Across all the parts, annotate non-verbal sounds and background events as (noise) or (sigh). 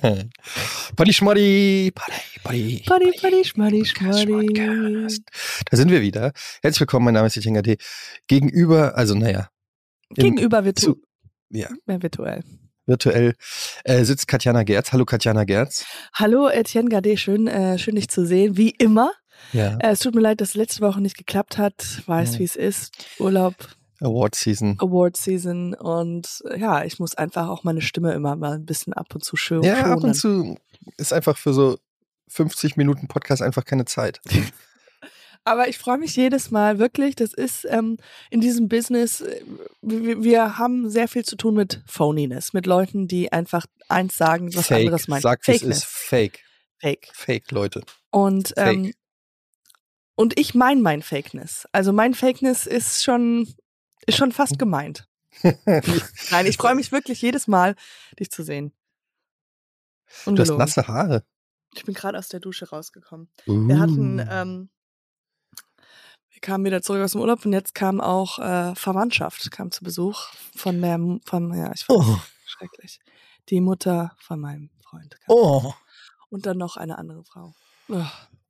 Paddy Schmaddy, Paddy, Paddy, Paddy, Paddy. Podcast. Da sind wir wieder. Herzlich willkommen, mein Name ist Etienne D. Gegenüber, also naja, Gegenüber virtu zu, ja, mehr virtuell. virtuell äh, sitzt Katjana Gerz. Hallo Katjana Gerz. Hallo Etienne Gade, schön, äh, schön dich zu sehen, wie immer. Ja, Äh, es tut mir leid, dass letzte Woche nicht geklappt hat. Weiß, Ja. wie es ist. Urlaub, Award Season. Award Season und äh, ja, ich muss einfach auch meine Stimme immer mal ein bisschen ab und zu schön Ja, ab und zu ist einfach für so 50 Minuten Podcast einfach keine Zeit. (laughs) Aber ich freue mich jedes Mal, wirklich. Das ist ähm, in diesem Business, äh, wir, wir haben sehr viel zu tun mit Phoniness, mit Leuten, die einfach eins sagen, was Fake. anderes meinen. Sagt, wie es Fakeness. ist. Fake. Fake. Fake, Leute. Und, Fake. ähm, und ich meine mein Fakeness. Also mein Fakeness ist schon, ist schon fast gemeint. (laughs) Nein, ich freue mich wirklich jedes Mal, dich zu sehen. Du hast Ungelogen. nasse Haare. Ich bin gerade aus der Dusche rausgekommen. Wir hatten, Uh. ähm, wir kamen wieder zurück aus dem Urlaub und jetzt kam auch äh, Verwandtschaft, kam zu Besuch von der, von, ja, ich weiß, Oh. schrecklich. Die Mutter von meinem Freund. Oh. Und dann noch eine andere Frau. Oh,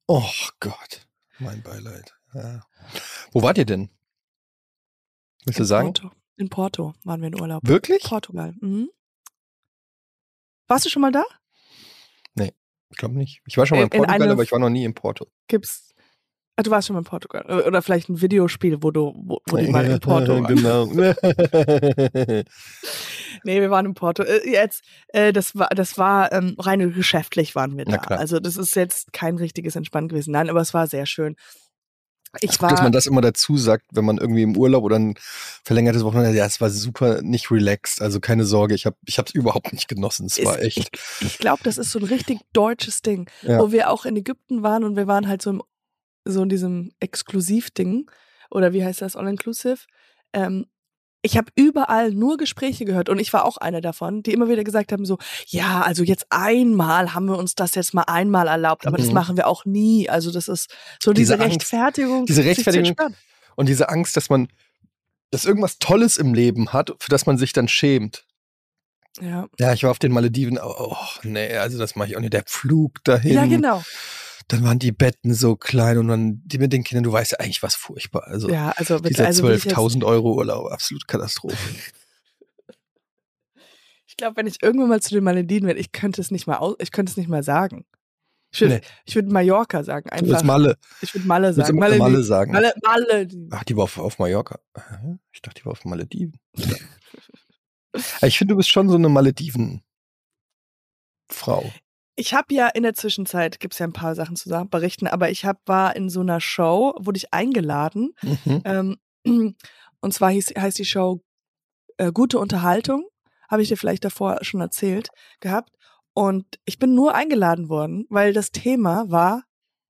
Oh Gott, mein Beileid. Ja. Wo wart ihr denn? Willst du in sagen? Porto. In Porto waren wir in Urlaub. Wirklich? Portugal. Mhm. Warst du schon mal da? Ich glaube nicht. Ich war schon mal in In- Portugal, aber ich war noch nie in Porto. Gibt's. Ah, du warst schon mal in Portugal. Oder vielleicht ein Videospiel, wo du, wo, wo die mal in (laughs) Porto waren. genau. (laughs) (laughs) Nee, wir waren in Porto. Äh, Jetzt, äh, das war, das war ähm, rein geschäftlich waren wir da. Also das ist jetzt kein richtiges Entspannen gewesen. Nein, aber es war sehr schön. Ich Ich gut, dass war, man das immer dazu sagt, wenn man irgendwie im Urlaub oder ein verlängertes Wochenende, ja, es war super nicht relaxed, also keine Sorge, ich habe ich hab's überhaupt nicht genossen, es war echt. ich glaube, das ist so ein richtig deutsches Ding, Ja. wo wir auch in Ägypten waren und wir waren halt so, im, so in diesem Exklusivding oder wie heißt das, All-Inclusive. Ähm, ich habe überall nur Gespräche gehört und ich war auch eine davon, die immer wieder gesagt haben so, ja, also jetzt einmal haben wir uns das jetzt mal einmal erlaubt, aber das Mhm. machen wir auch nie. Also das ist so diese, Diese Rechtfertigung. diese Rechtfertigung. Und diese Angst, dass man, dass irgendwas Tolles im Leben hat, für das man sich dann schämt. Ja. Ja, ich war auf den Malediven, oh, oh nee, also das mache ich auch nicht. Der Flug dahin. ja, genau. Dann waren die Betten so klein und dann die mit den Kindern, du weißt ja eigentlich was furchtbar. Also Ja, also, mit- dieser also will ich jetzt- 12.000 Euro Urlaub, absolut Katastrophe. (laughs) Ich glaube, wenn ich irgendwann mal zu den Malediven werde, ich könnte es nicht mal aus, ich könnte es nicht mal sagen. Ich würde Nee. ich würde Mallorca sagen, Du willst einfach. Malle. Ich würde Malle sagen. Malediven. Malle sagen. Malle, Malediven. Ach, die war auf, auf Mallorca. Ich dachte, die war auf Malediven. (laughs) Ich finde, du bist schon so eine Malediven-Frau. Ich habe ja in der Zwischenzeit, gibt es ja ein paar Sachen zu sagen, berichten, aber ich hab, war in so einer Show, wurde ich eingeladen. Mhm. Ähm, (clears throat) und zwar hieß, heißt die Show äh, Gute Unterhaltung. Habe ich dir vielleicht davor schon erzählt gehabt. Und ich bin nur eingeladen worden, weil das Thema war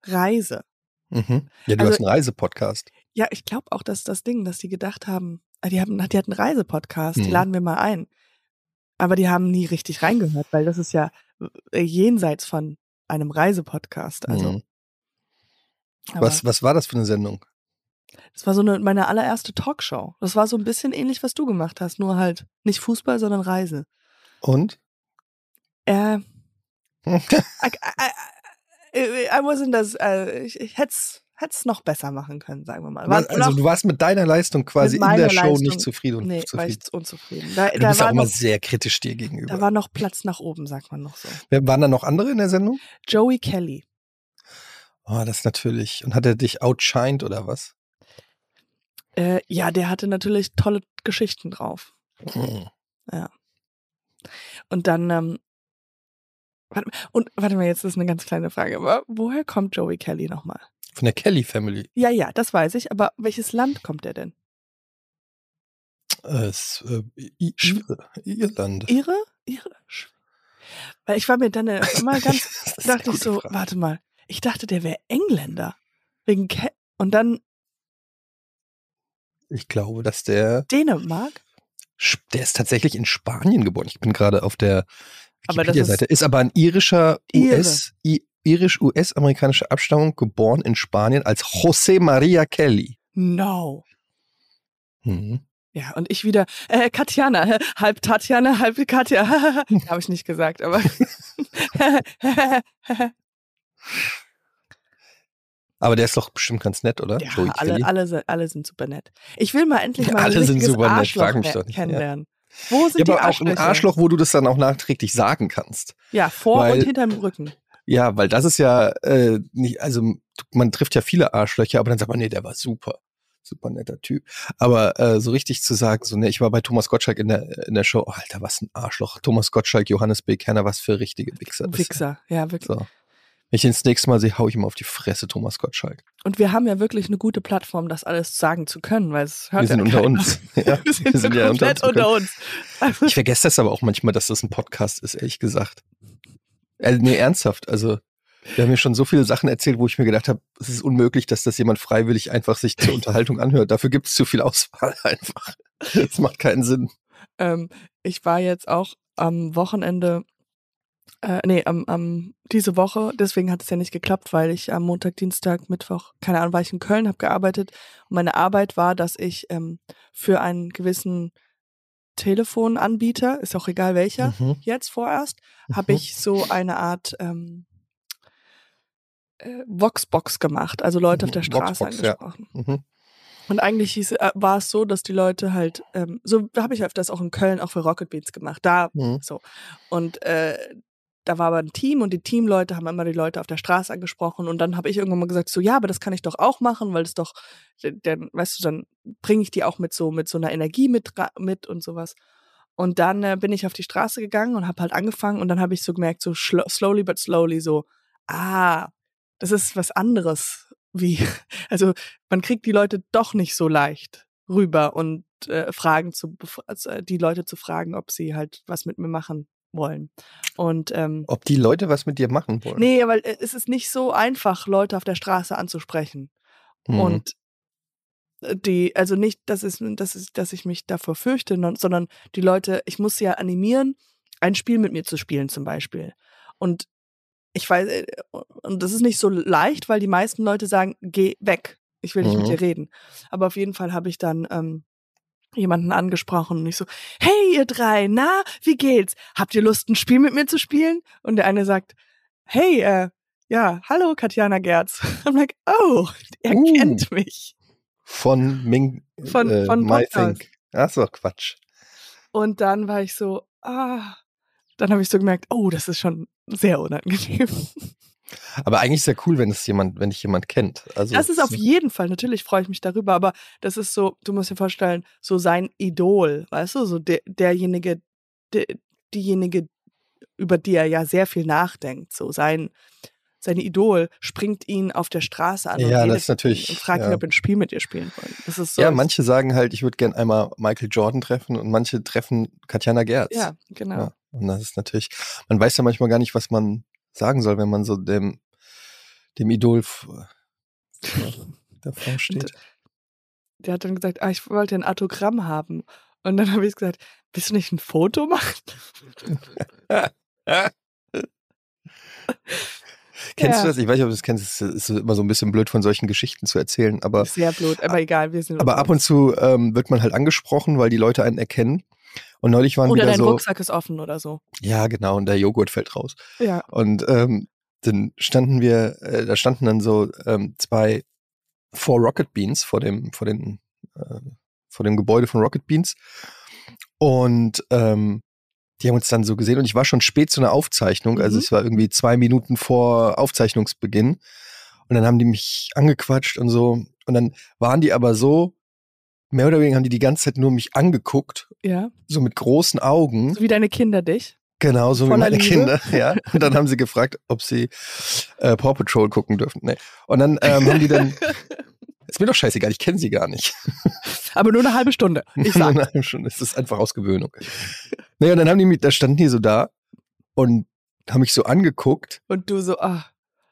Reise. Mhm. Ja, du Also- hast einen Reisepodcast. Ja, ich glaube auch, dass das Ding, dass die gedacht haben, ah, die haben, die hatten einen Reisepodcast, die Mhm. laden wir mal ein. Aber die haben nie richtig reingehört, weil das ist ja äh, jenseits von einem Reisepodcast. Also, Mhm. Was, was war das für eine Sendung? das war so eine, meine allererste Talkshow. Das war so ein bisschen ähnlich, was du gemacht hast, nur halt nicht Fußball, sondern Reise. Und? Äh, (laughs) I, I, I, I wasn't as, äh, ich, ich hätte es noch besser machen können, sagen wir mal. War, also noch, du warst mit deiner Leistung quasi in der Show Leistung- nicht zufrieden. nee, war zufrieden. ich unzufrieden. Da, Du da bist war auch immer sehr kritisch dir gegenüber. Da war noch Platz nach oben, sagt man noch so. Wer- Waren da noch andere in der Sendung? Joey Kelly. Oh, das natürlich. Und hat er dich outshined oder was? Äh, ja, der hatte natürlich tolle Geschichten drauf. Mhm. Und dann, ähm, warte, mal- und warte mal, jetzt ist eine ganz kleine Frage. Aber woher kommt Joey Kelly nochmal? Von der Kelly Family. Ja, ja, das weiß ich, aber welches Land kommt er denn? Äh, es, äh, I Ire, Irland. Ihre? Sch- Weil ich war mir dann äh, (laughs) immer ganz, ist dachte ich so, Frage. warte mal, ich dachte, der wäre Engländer. Wegen Ke und dann Ich glaube, dass der, Dänemark. der ist tatsächlich in Spanien geboren. Ich bin gerade auf der Wikipedia-Seite. Ist aber ein irischer Ire. US, I- irisch-US-amerikanische Abstammung, geboren in Spanien als José María Kelly. No. Mhm. Ja, und ich wieder, äh, Katjana, halb Tatjana, halb Katja. (laughs) Habe ich nicht gesagt, aber. (laughs) Aber der ist doch bestimmt ganz nett, oder? Ja, alle, alle, alle sind super nett. Ich will mal endlich mal (laughs) alle ein sind super nett, Arschloch frag mich doch nicht. kennenlernen. Ja. Wo sind ja, die aber auch ein? Arschloch, wo du das dann auch nachträglich sagen kannst. Ja, vor Weil- und hinterm Rücken. Ja, weil das ist ja äh, nicht, also man trifft ja viele Arschlöcher, aber dann sagt man, nee, der war super. Super netter Typ. Aber äh, so richtig zu sagen, so, ne, ich war bei Thomas Gottschalk in der, in der Show, oh, Alter, was ein Arschloch. Thomas Gottschalk, Johannes B. Kerner, was für richtige Wichser. das sind. Wichser, ja, wirklich. So. Wenn ich ihn das nächste Mal sehe, hau ich ihm auf die Fresse, Thomas Gottschalk. Und wir haben ja wirklich eine gute Plattform, das alles sagen zu können, weil es hört Wir sind ja unter uns. (laughs) Ja, Wir sind, so ja komplett uns. unter uns. Also, Ich vergesse das aber auch manchmal, dass das ein Podcast ist, ehrlich gesagt. Äh, nee, ernsthaft. Also, wir haben mir schon so viele Sachen erzählt, wo ich mir gedacht habe, es ist unmöglich, dass das jemand freiwillig einfach sich zur (laughs) Unterhaltung anhört. Dafür gibt es zu viel Auswahl (laughs) einfach. Das macht keinen Sinn. ähm, ich war jetzt auch am Wochenende, äh, nee, am, am, diese Woche, deswegen hat es ja nicht geklappt, weil ich am Montag, Dienstag, Mittwoch, keine Ahnung, war ich in Köln, habe gearbeitet und meine Arbeit war, dass ich ähm, für einen gewissen Telefonanbieter, ist auch egal welcher, Mhm. jetzt vorerst, habe Mhm. ich so eine Art ähm, äh, Voxbox gemacht, also Leute auf der Straße Voxbox, ja. angesprochen. Mhm. Und eigentlich hieß, äh, war es so, dass die Leute halt, ähm, so habe ich öfters auch in Köln auch für Rocket Beans gemacht. Da Mhm. so. Und äh, da war aber ein Team und die Teamleute haben immer die Leute auf der Straße angesprochen und dann habe ich irgendwann mal gesagt, so ja, aber das kann ich doch auch machen, weil das doch, dann, weißt du, dann bringe ich die auch mit so mit so einer Energie mit mit und sowas. Und dann äh, bin ich auf die Straße gegangen und habe halt angefangen und dann habe ich so gemerkt, so slowly but slowly, so, ah, das ist was anderes. Wie, (laughs) also man kriegt die Leute doch nicht so leicht rüber und äh, Fragen zu, also, äh, die Leute zu fragen, ob sie halt was mit mir machen wollen. Und ähm, Ob die Leute was mit dir machen wollen. nee, weil äh, es ist nicht so einfach, Leute auf der Straße anzusprechen. Mhm. Und äh, die, also nicht, dass es, dass es, dass ich mich davor fürchte, sondern die Leute, ich muss sie ja animieren, ein Spiel mit mir zu spielen zum Beispiel. Und ich weiß, äh, und das ist nicht so leicht, weil die meisten Leute sagen, geh weg, ich will nicht mit Mhm. dir reden. Aber auf jeden Fall habe ich dann ähm, jemanden angesprochen und ich so, hey ihr drei, na, wie geht's? Habt ihr Lust, ein Spiel mit mir zu spielen? Und der eine sagt, hey, äh, ja, hallo Katjana Gerz. (laughs) I'm like, oh, er Uh. kennt mich. Von Ming. Von- äh, von My Podcast. Think. Ach so, Quatsch. Und dann war ich so, ah, dann habe ich so gemerkt, oh, das ist schon sehr unangenehm. (laughs) Aber eigentlich ist ja cool, wenn es jemand, wenn dich jemand kennt. Also Das ist auf jeden Fall, natürlich freue ich mich darüber, aber das ist so, du musst dir vorstellen, so sein Idol, weißt du, so der, derjenige, der, diejenige, über die er ja sehr viel nachdenkt, so sein, sein Idol springt ihn auf der Straße an Ja, und, das ist natürlich, und fragt ihn, ja. ob er ein Spiel mit ihr spielen wollen. Das ist so. ja, manche sagen halt, ich würde gern einmal Michael Jordan treffen und manche treffen Katjana Gerz. Ja, genau. Ja, und das ist natürlich, man weiß ja manchmal gar nicht, was man sagen soll, wenn man so dem, dem Idol (laughs) davor steht. Der hat dann gesagt, ah, ich wollte ein Autogramm haben. Und dann habe ich gesagt, willst du nicht ein Foto machen? (laughs) Kennst Ja. du das? Ich weiß nicht, ob du das kennst. Es ist immer so ein bisschen blöd, von solchen Geschichten zu erzählen, aber, Sehr blöd, aber egal, wir sind. aber ab und zu ähm, wird man halt angesprochen, weil die Leute einen erkennen. Und neulich waren Oder wieder dein so, Rucksack ist offen oder so. ja genau, und der Joghurt fällt raus. Ja. Und ähm, dann standen wir, äh, da standen dann so ähm, zwei vor Rocket Beans, vor dem, vor den, äh, vor dem Gebäude von Rocket Beans. Und ähm, die haben uns dann so gesehen und ich war schon spät zu einer Aufzeichnung, also Mhm. es war irgendwie zwei Minuten vor Aufzeichnungsbeginn. Und dann haben die mich angequatscht und so. Und dann waren die aber so, mehr oder weniger haben die die ganze Zeit nur mich angeguckt, Ja. so mit großen Augen. So wie deine Kinder dich. Genau, so wie meine Liebe. Kinder, ja. (laughs) Und dann haben sie gefragt, ob sie äh, Paw Patrol gucken dürfen. Nee. Und dann ähm, haben die dann, (laughs) ist mir doch scheißegal, ich kenne sie gar nicht. (laughs) Aber nur eine halbe Stunde. Ich sag. Nein, schon, es ist einfach aus Gewöhnung. Naja, und dann haben die mich, da standen die so da und haben mich so angeguckt Und du so, ah.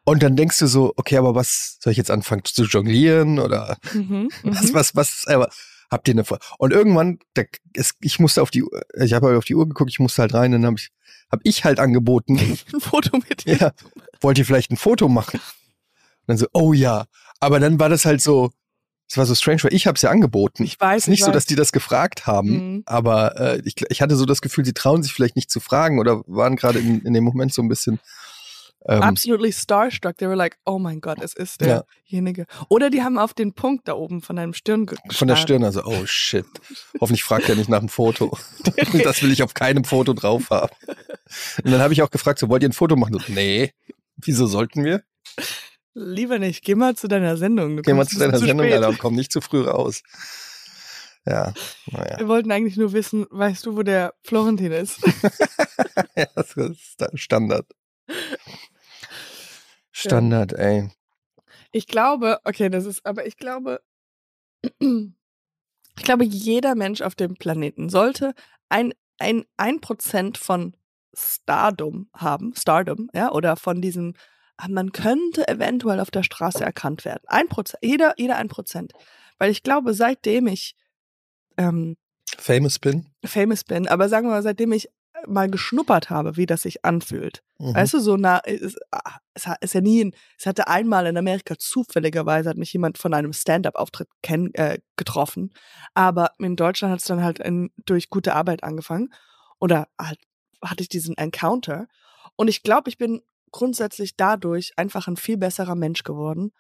und dann denkst du so, okay, aber was soll ich jetzt anfangen zu jonglieren oder Mhm, was, mhm. was, was, aber habt ihr eine Vor Und irgendwann, da, es, ich musste auf die, Uhr- ich habe halt auf die Uhr geguckt, ich musste halt rein, dann habe ich, hab ich halt angeboten, (laughs) Ein Foto mit dir. ja, wollt ihr vielleicht ein Foto machen? Und dann so, oh ja. Aber dann war das halt so, Es war so strange, weil ich habe es ja angeboten. Ich weiß, Es ist nicht ich so, dass die das gefragt haben, Mhm. aber äh, ich, ich hatte so das Gefühl, sie trauen sich vielleicht nicht zu fragen oder waren gerade in, in dem Moment so ein bisschen. Ähm, Absolutely starstruck. They were like, oh mein Gott, es ist derjenige. Oder die haben auf den Punkt da oben von deinem Stirn ge- von der gestarrt. Stirn, also, oh shit. Hoffentlich fragt er nicht nach dem Foto. (laughs) das will ich auf keinem Foto drauf haben. Und dann habe ich auch gefragt, so, wollt ihr ein Foto machen? So, nee. Wieso sollten wir? Lieber nicht. Geh mal zu deiner Sendung. Du wir kommst zu ein deiner bisschen Sendung. Alter, und komm nicht zu früh raus. Ja, naja. Wir wollten eigentlich nur wissen, weißt du, wo der Florentin ist? (laughs) ja, das ist da Standard. Standard, ey. Ich glaube, okay, das ist, aber ich glaube, (clears throat) ich glaube, jeder Mensch auf dem Planeten sollte ein, ein, ein Prozent von Stardom haben, Stardom, ja, oder von diesem, ah, man könnte eventuell auf der Straße erkannt werden. Ein Prozent, jeder, jeder ein Prozent. Weil ich glaube, seitdem ich ähm, Famous bin. famous bin, aber sagen wir mal, seitdem ich mal geschnuppert habe, wie das sich anfühlt, Mhm. Weißt du, so nah, es, ah, es ist ja nie, es hatte einmal in Amerika zufälligerweise hat mich jemand von einem Stand-up-Auftritt äh, getroffen, aber in Deutschland hat es dann halt ein, durch gute Arbeit angefangen oder halt hatte ich diesen Encounter und ich glaube, ich bin grundsätzlich dadurch einfach ein viel besserer Mensch geworden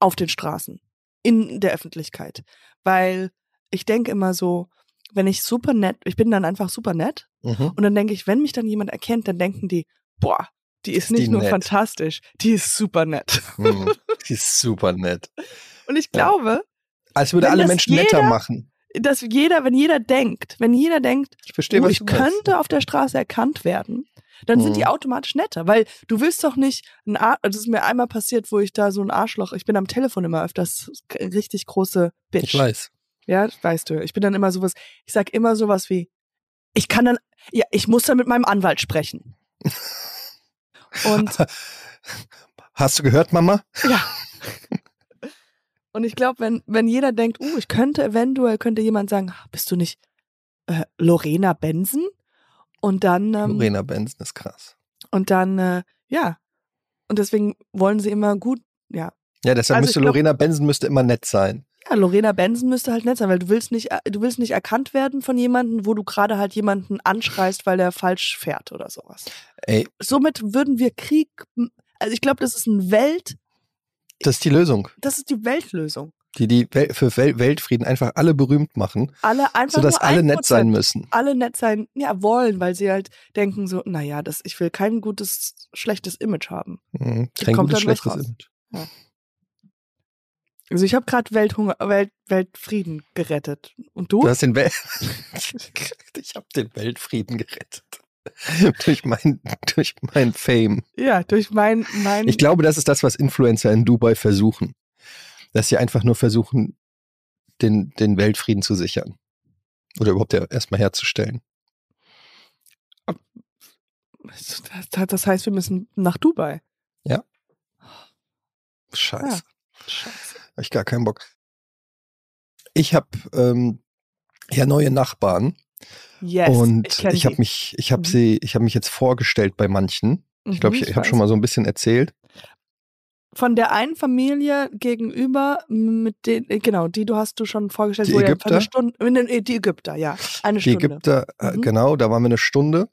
auf den Straßen, in der Öffentlichkeit, weil ich denke immer so, wenn ich super nett, ich bin dann einfach super nett Mhm. und dann denke ich, wenn mich dann jemand erkennt, dann denken die, boah, die ist Ist nicht die nur nett. fantastisch, die ist super nett. Mhm. (laughs) Die ist super nett. Und ich Ja. glaube, Als würde Wenn alle Menschen netter jeder- machen. dass jeder, wenn jeder denkt, wenn jeder denkt, Ich verstehe, oh, ich könnte auf der Straße erkannt werden, dann sind die Mhm. automatisch netter, weil du willst doch nicht ein Ar das ist mir einmal passiert, wo ich da so ein Arschloch, ich bin am Telefon immer öfters richtig große Bitch. Ich weiß. Ja, weißt du, ich bin dann immer sowas, ich sag immer sowas wie, ich kann dann, ja, ich muss dann mit meinem Anwalt sprechen. (laughs) Und Hast du gehört, Mama? Ja. Und ich glaube, wenn, wenn jeder denkt, uh, ich könnte eventuell, könnte jemand sagen, "Ah, bist du nicht äh, Lorena Benson? Und dann, ähm, Lorena Benson ist krass. und dann, äh, ja. Und deswegen wollen sie immer gut, ja. Ja, deshalb Also müsste glaub- Lorena Benson müsste immer nett sein. Ja, Lorena Benson müsste halt nett sein, weil du willst nicht, du willst nicht erkannt werden von jemandem, wo du gerade halt jemanden anschreist, weil der falsch fährt oder sowas. Ey, Somit würden wir Krieg, also ich glaube, das ist ein Welt, das ist die Lösung, das ist die Weltlösung. die die Wel für Wel Weltfrieden einfach alle berühmt machen, Alle einfach sodass alle nett sein müssen. alle nett sein, ja, wollen, weil sie halt denken so, naja, das, ich will kein gutes, schlechtes Image haben. Mhm. Kein kommt gutes, schlechtes raus. Image. Also ich habe gerade Welthunger, Welt, Weltfrieden gerettet. Und du? Du hast den Wel (laughs) ich habe den Weltfrieden gerettet. durch mein durch mein Fame. ja, durch mein, mein, Ich glaube, das ist das, was Influencer in Dubai versuchen. Dass sie einfach nur versuchen, den, den Weltfrieden zu sichern. Oder überhaupt ja erstmal herzustellen. das, heißt, wir müssen nach Dubai. Scheiße. Scheiße. Hab ich gar keinen Bock. Ich habe ähm, ja neue Nachbarn Yes, und ich, ich habe die. mich, ich habe Mhm. sie, ich habe mich jetzt vorgestellt bei manchen. Ich glaube, Mhm, ich, ich habe schon mal so ein bisschen erzählt. Von der einen Familie gegenüber, mit den, äh, genau, die du hast du schon vorgestellt, Die Ägypter? eine Stunde, äh, die Ägypter, ja, eine Die Stunde. Ägypter, äh, Mhm. genau, da waren wir eine Stunde.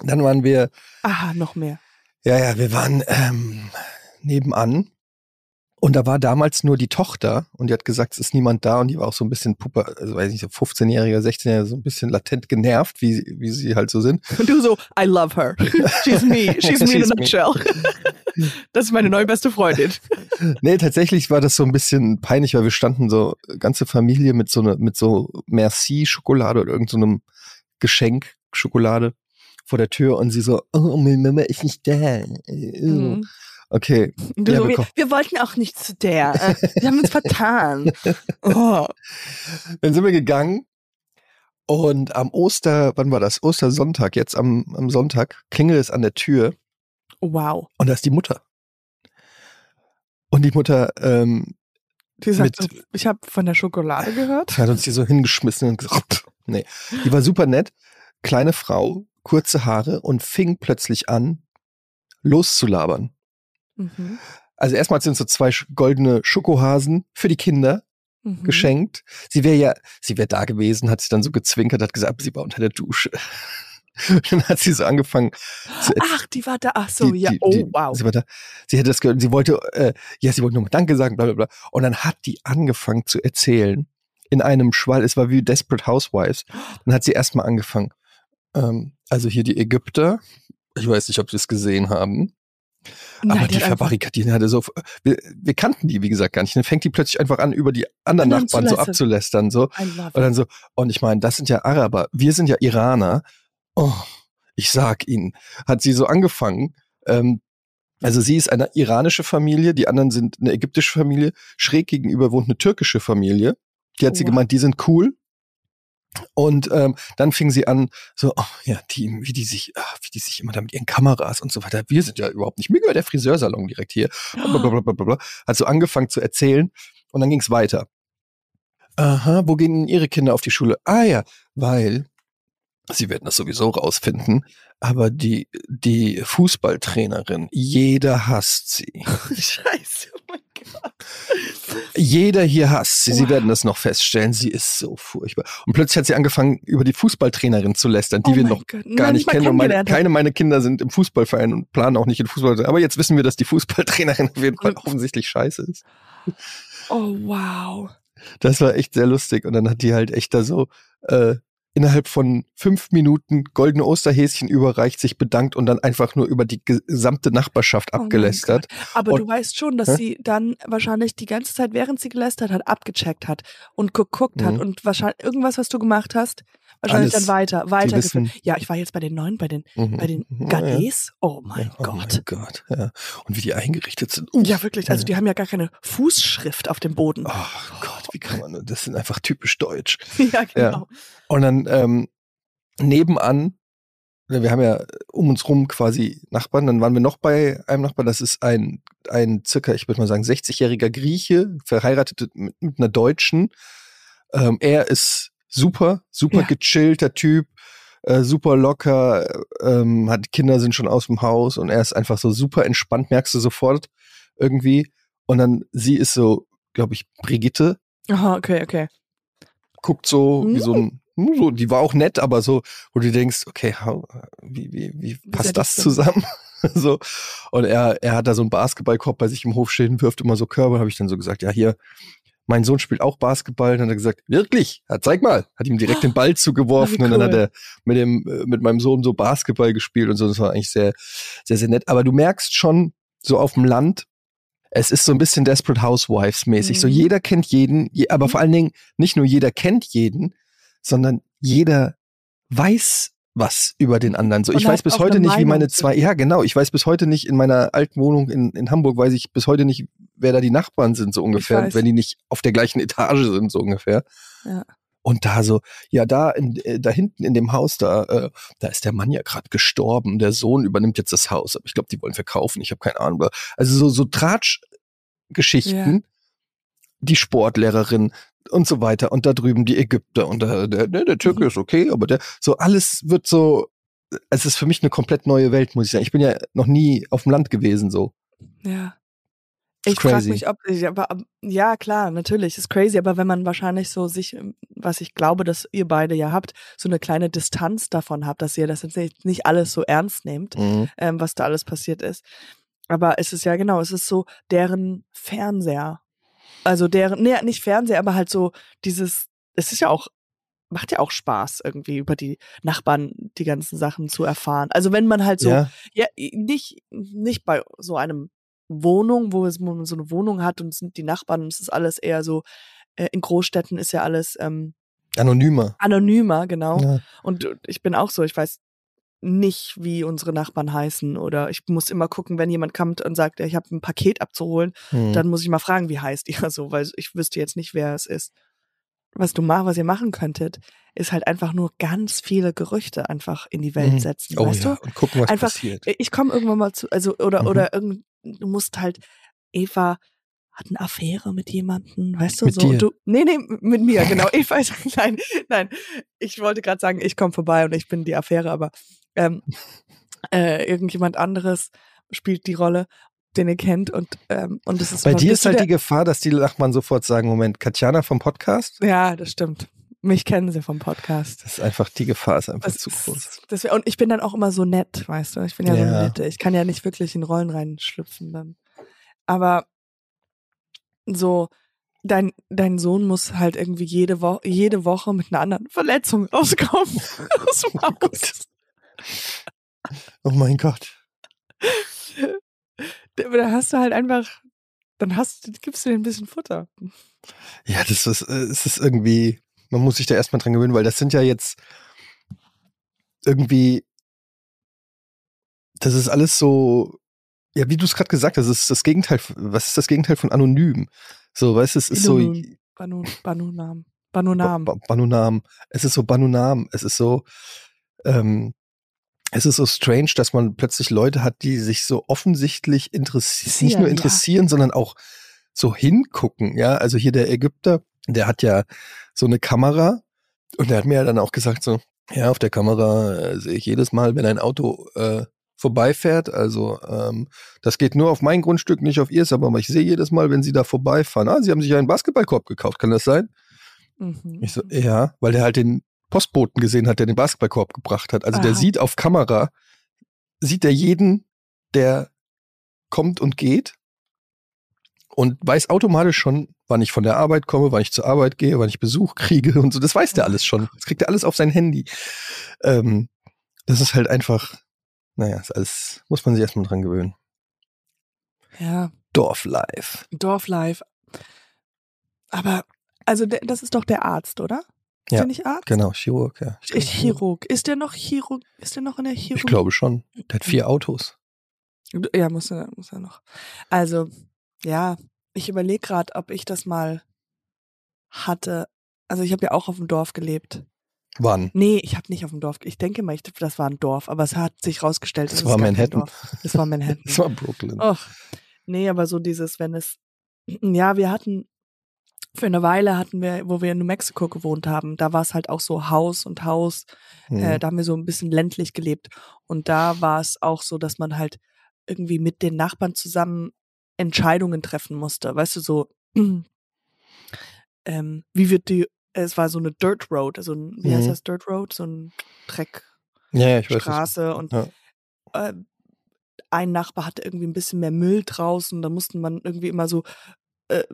Dann waren wir, Aha, noch mehr. ja, ja, wir waren ähm, nebenan. Und da war damals nur die Tochter und die hat gesagt, es ist niemand da und die war auch so ein bisschen Puppe, also weiß nicht, so 15-Jähriger, 16-Jähriger, so ein bisschen latent genervt, wie, wie sie halt so sind. Und du so, I love her. She's me. (laughs) She's me in a nutshell. (laughs) Das ist meine neue beste Freundin. Nee, tatsächlich war das so ein bisschen peinlich, weil wir standen so, ganze Familie mit so ne, mit so Merci-Schokolade oder irgendeinem so einem Geschenk Schokolade vor der Tür und sie so, oh, meine Mama ist nicht da. Äh, Mhm. Okay, du Ja, wir wir, wollten auch nicht zu der. Äh, Wir haben uns vertan. (laughs) Oh. dann sind wir gegangen und am Oster, wann war das? Ostersonntag, jetzt am, am Sonntag, klingelt es an der Tür Wow. und da ist die Mutter. Und die Mutter ähm, Die sagt, Mit- ich habe von der Schokolade gehört. hat uns die so hingeschmissen und gesagt, nee. Die war super nett, kleine Frau, kurze Haare und fing plötzlich an, loszulabern. Mhm. Also erstmal sind so zwei goldene Schokohasen für die Kinder Mhm. geschenkt. Sie wäre ja, sie wäre da gewesen, hat sie dann so gezwinkert, hat gesagt, sie war unter der Dusche. (laughs) dann hat sie so angefangen zu Ach, die war da. Ach so, die, ja. die, oh, die, wow. Sie, war da, sie hätte das gehört, sie wollte, äh, ja, sie wollte nochmal Danke sagen, bla bla bla. Und dann hat die angefangen zu erzählen in einem Schwall, es war wie Desperate Housewives. (gasps) Dann hat sie erstmal angefangen. Ähm, also hier die Ägypter, ich weiß nicht, ob sie es gesehen haben. Nein, aber die hat einfach verbarrikadieren hatte so, wir, wir kannten die, wie gesagt, gar nicht. Dann fängt die plötzlich einfach an, über die anderen zu Nachbarn so lästern. abzulästern, so. Und dann so, und ich meine, das sind ja Araber, wir sind ja Iraner. Oh, ich sag Ihnen, hat sie so angefangen. Ähm, also sie ist eine iranische Familie, die anderen sind eine ägyptische Familie. Schräg gegenüber wohnt eine türkische Familie. Die hat sie Wow. gemeint, die sind cool. Und ähm, dann fing sie an, so, oh, ja, die, wie die sich, ah, wie die sich immer da mit ihren Kameras und so weiter. Wir sind ja überhaupt nicht. Mir gehört der Friseursalon direkt hier. Blablabla. Hat so angefangen zu erzählen und dann ging's weiter. Aha, wo gehen Ihre Kinder auf die Schule? Ah ja, weil Sie werden das sowieso rausfinden, aber die die Fußballtrainerin, jeder hasst sie. (laughs) Scheiße, oh mein Gott. Jeder hier hasst sie. Sie Wow. werden das noch feststellen. Sie ist so furchtbar. Und plötzlich hat sie angefangen, über die Fußballtrainerin zu lästern, die oh wir noch Gott. gar Nein, nicht kennen. Und meine, keine meiner Kinder sind im Fußballverein und planen auch nicht in Fußball. Aber jetzt wissen wir, dass die Fußballtrainerin auf jeden Fall offensichtlich scheiße ist. Oh, wow. Das war echt sehr lustig. Und dann hat die halt echt da so äh, innerhalb von fünf Minuten goldene Osterhäschen überreicht, sich bedankt und dann einfach nur über die gesamte Nachbarschaft Oh abgelästert. Aber Und- du weißt schon, dass Hä? sie dann wahrscheinlich die ganze Zeit, während sie gelästert hat, abgecheckt hat und geguckt hat Mhm. und wahrscheinlich irgendwas, was du gemacht hast, wahrscheinlich Alles. dann weiter, weitergeführt. Ja, ich war jetzt bei den neuen, bei den, Mhm. bei den Mhm. Ghanés. Oh mein Ja, oh Gott. mein Gott. Ja. Und wie die eingerichtet sind. Ja, wirklich. Also Ja. die haben ja gar keine Fußschrift auf dem Boden. Oh Gott, wie kann man das sind einfach typisch deutsch. (laughs) ja, genau. Und dann ähm, nebenan, wir haben ja um uns rum quasi Nachbarn, dann waren wir noch bei einem Nachbarn, das ist ein, ein circa, ich würde mal sagen, 60-jähriger Grieche, verheiratet mit, mit einer Deutschen. Ähm, er ist super, super Ja. gechillter Typ, äh, super locker, ähm, hat Kinder sind schon aus dem Haus und er ist einfach so super entspannt, merkst du sofort irgendwie. Und dann sie ist so, glaube ich, Brigitte, Aha, okay, okay. guckt so wie Mhm. so ein, hm, so, die war auch nett, aber so, wo du denkst, okay, how, wie, wie, wie passt das zusammen? (laughs) so. Und er, er hat da so einen Basketballkorb bei sich im Hof stehen, wirft immer so Körbe, habe ich dann so gesagt, ja, hier, mein Sohn spielt auch Basketball. Dann hat er gesagt, wirklich? Ja, zeig mal. Hat ihm direkt den (gasps) Ball zugeworfen wie und dann hat cool. er mit dem, äh, mit meinem Sohn so Basketball gespielt und so. Das war eigentlich sehr, sehr, sehr nett. Aber du merkst schon, so auf dem Land, es ist so ein bisschen Desperate Housewives mäßig. So Mhm. jeder kennt jeden, je, aber Mhm. vor allen Dingen nicht nur jeder kennt jeden, sondern jeder weiß was über den anderen. So, Und ich weiß bis heute nicht, wie meine zwei, ja genau, ich weiß bis heute nicht in meiner alten Wohnung in, in Hamburg, weiß ich bis heute nicht, wer da die Nachbarn sind, so ungefähr, wenn die nicht auf der gleichen Etage sind, so ungefähr. Ja. Und da so, ja, da, in, äh, da hinten in dem Haus, da, äh, da ist der Mann ja gerade gestorben. Der Sohn übernimmt jetzt das Haus. Aber ich glaube, die wollen verkaufen. Ich habe keine Ahnung. Also so, so Tratsch-Geschichten, die Sportlehrerin und so weiter. Und da drüben die Ägypter und da, der, der, der Türke Mhm. ist okay, aber der, so alles wird so, es ist für mich eine komplett neue Welt, muss ich sagen. Ich bin ja noch nie auf dem Land gewesen, so. Ja. Ich frage mich, ob, ich- aber, ab- ja klar, natürlich, ist crazy, aber wenn man wahrscheinlich so sich, ähm, was ich glaube, dass ihr beide ja habt, so eine kleine Distanz davon habt, dass ihr das jetzt nicht, nicht alles so ernst nehmt, Mhm. ähm, was da alles passiert ist. Aber es ist ja genau, es ist so deren Fernseher. Also deren, nee, nicht Fernseher, aber halt so dieses, es ist ja auch, macht ja auch Spaß, irgendwie über die Nachbarn die ganzen Sachen zu erfahren. Also wenn man halt so, Ja, ja, nicht, nicht bei so einem Wohnung, wo man so eine Wohnung hat und sind die Nachbarn und es ist alles eher so, äh, in Großstädten ist ja alles ähm, anonymer. anonymer, genau. Ja. Und äh, ich bin auch so, ich weiß nicht, wie unsere Nachbarn heißen oder ich muss immer gucken, wenn jemand kommt und sagt, ich habe ein Paket abzuholen, Mhm. dann muss ich mal fragen, wie heißt ihr (laughs) so, weil ich wüsste jetzt nicht, wer es ist. Was du mach, was ihr machen könntet, ist halt einfach nur ganz viele Gerüchte einfach in die Welt Mhm. setzen, Oh weißt ja, du? und gucken, was Einfach- passiert. Ich komme irgendwann mal zu, also oder Mhm. oder irgend, du musst halt Eva hat eine Affäre mit jemandem, weißt du Mit so. dir? Du, nee, nee, mit mir, genau. Eva ist, (laughs) nein, nein. Ich wollte gerade sagen, ich komme vorbei und ich bin die Affäre, aber ähm, äh, irgendjemand anderes spielt die Rolle. den ihr kennt und ähm, und es ist Bei dir ist halt die Gefahr, dass die Nachbarn sofort sagen, Moment, Katjana vom Podcast? ja, das stimmt. Mich kennen sie vom Podcast. Das ist einfach, die Gefahr ist einfach Das zu groß. ist, das wär, und ich bin dann auch immer so nett, weißt du. Ich bin ja, so Ja. eine nette. Ich kann ja nicht wirklich in Rollen reinschlüpfen dann. Aber so, dein, dein Sohn muss halt irgendwie jede, Wo jede Woche mit einer anderen Verletzung (laughs) rauskommen. (laughs) Aus dem Haus. Oh mein Gott. Da hast du halt einfach, dann hast, gibst du dir ein bisschen Futter. Ja, das ist, äh, es ist irgendwie, man muss sich da erstmal dran gewöhnen, weil das sind ja jetzt irgendwie, das ist alles so, ja, wie du es gerade gesagt hast, das ist das Gegenteil, was ist das Gegenteil von anonym? So, weißt du, es ist so. Banu, Banunam. Banunam. Ba- Ba- Banunam. Es ist so Banunam. Es ist so, ähm, es ist so strange, dass man plötzlich Leute hat, die sich so offensichtlich interessieren, nicht Interessieren, nur ja. interessieren, sondern auch so hingucken. Ja, also hier der Ägypter, der hat ja so eine Kamera und der hat mir ja dann auch gesagt so, ja, auf der Kamera äh, sehe ich jedes Mal, wenn ein Auto äh, vorbeifährt. Also ähm, das geht nur auf mein Grundstück, nicht auf ihrs, aber ich sehe jedes Mal, wenn sie da vorbeifahren. Ah, sie haben sich einen Basketballkorb gekauft, kann das sein? Mhm. Ich so, ja, weil der halt den Postboten gesehen hat, der den Basketballkorb gebracht hat. Also der Aha. sieht auf Kamera, sieht er jeden, der kommt und geht und weiß automatisch schon, wann ich von der Arbeit komme, wann ich zur Arbeit gehe, wann ich Besuch (laughs) kriege und so. Das weiß der alles schon. Das kriegt er alles auf sein Handy. Ähm, das ist halt einfach, naja, ist alles, muss man sich erstmal dran gewöhnen. Ja, Dorflife. Dorflife. Aber, also das ist doch der Arzt, oder? Ist Ja, der nicht Arzt? Genau, Chirurg, ja. Ich, Chirurg. Ist der noch Chirurg? Ist der noch in der Chirurg? Ich glaube schon. Der hat vier Autos. Ja, muss er, muss er noch. Also, ja, ich überlege gerade, ob ich das mal hatte. Also ich habe ja auch auf dem Dorf gelebt. Wann? Nee, ich habe nicht auf dem Dorf. Ich denke mal, ich, das war ein Dorf, aber es hat sich rausgestellt, Das es war Manhattan. Das war Manhattan. (laughs) Das war Brooklyn. Och, nee, aber so dieses, wenn es, (clears throat) ja, wir hatten, für eine Weile hatten wir, wo wir in New Mexico gewohnt haben, da war es halt auch so Haus und Haus, Mhm. äh, da haben wir so ein bisschen ländlich gelebt. Und da war es auch so, dass man halt irgendwie mit den Nachbarn zusammen Entscheidungen treffen musste. Weißt du, so, (clears throat) ähm, wie wird die, es war so eine Dirt Road, also ein, wie heißt Mhm. das Dirt Road? So ein Dreck, ja, ja, ich weiß. Straße und Ja. äh, ein Nachbar hatte irgendwie ein bisschen mehr Müll draußen, da musste man irgendwie immer so äh,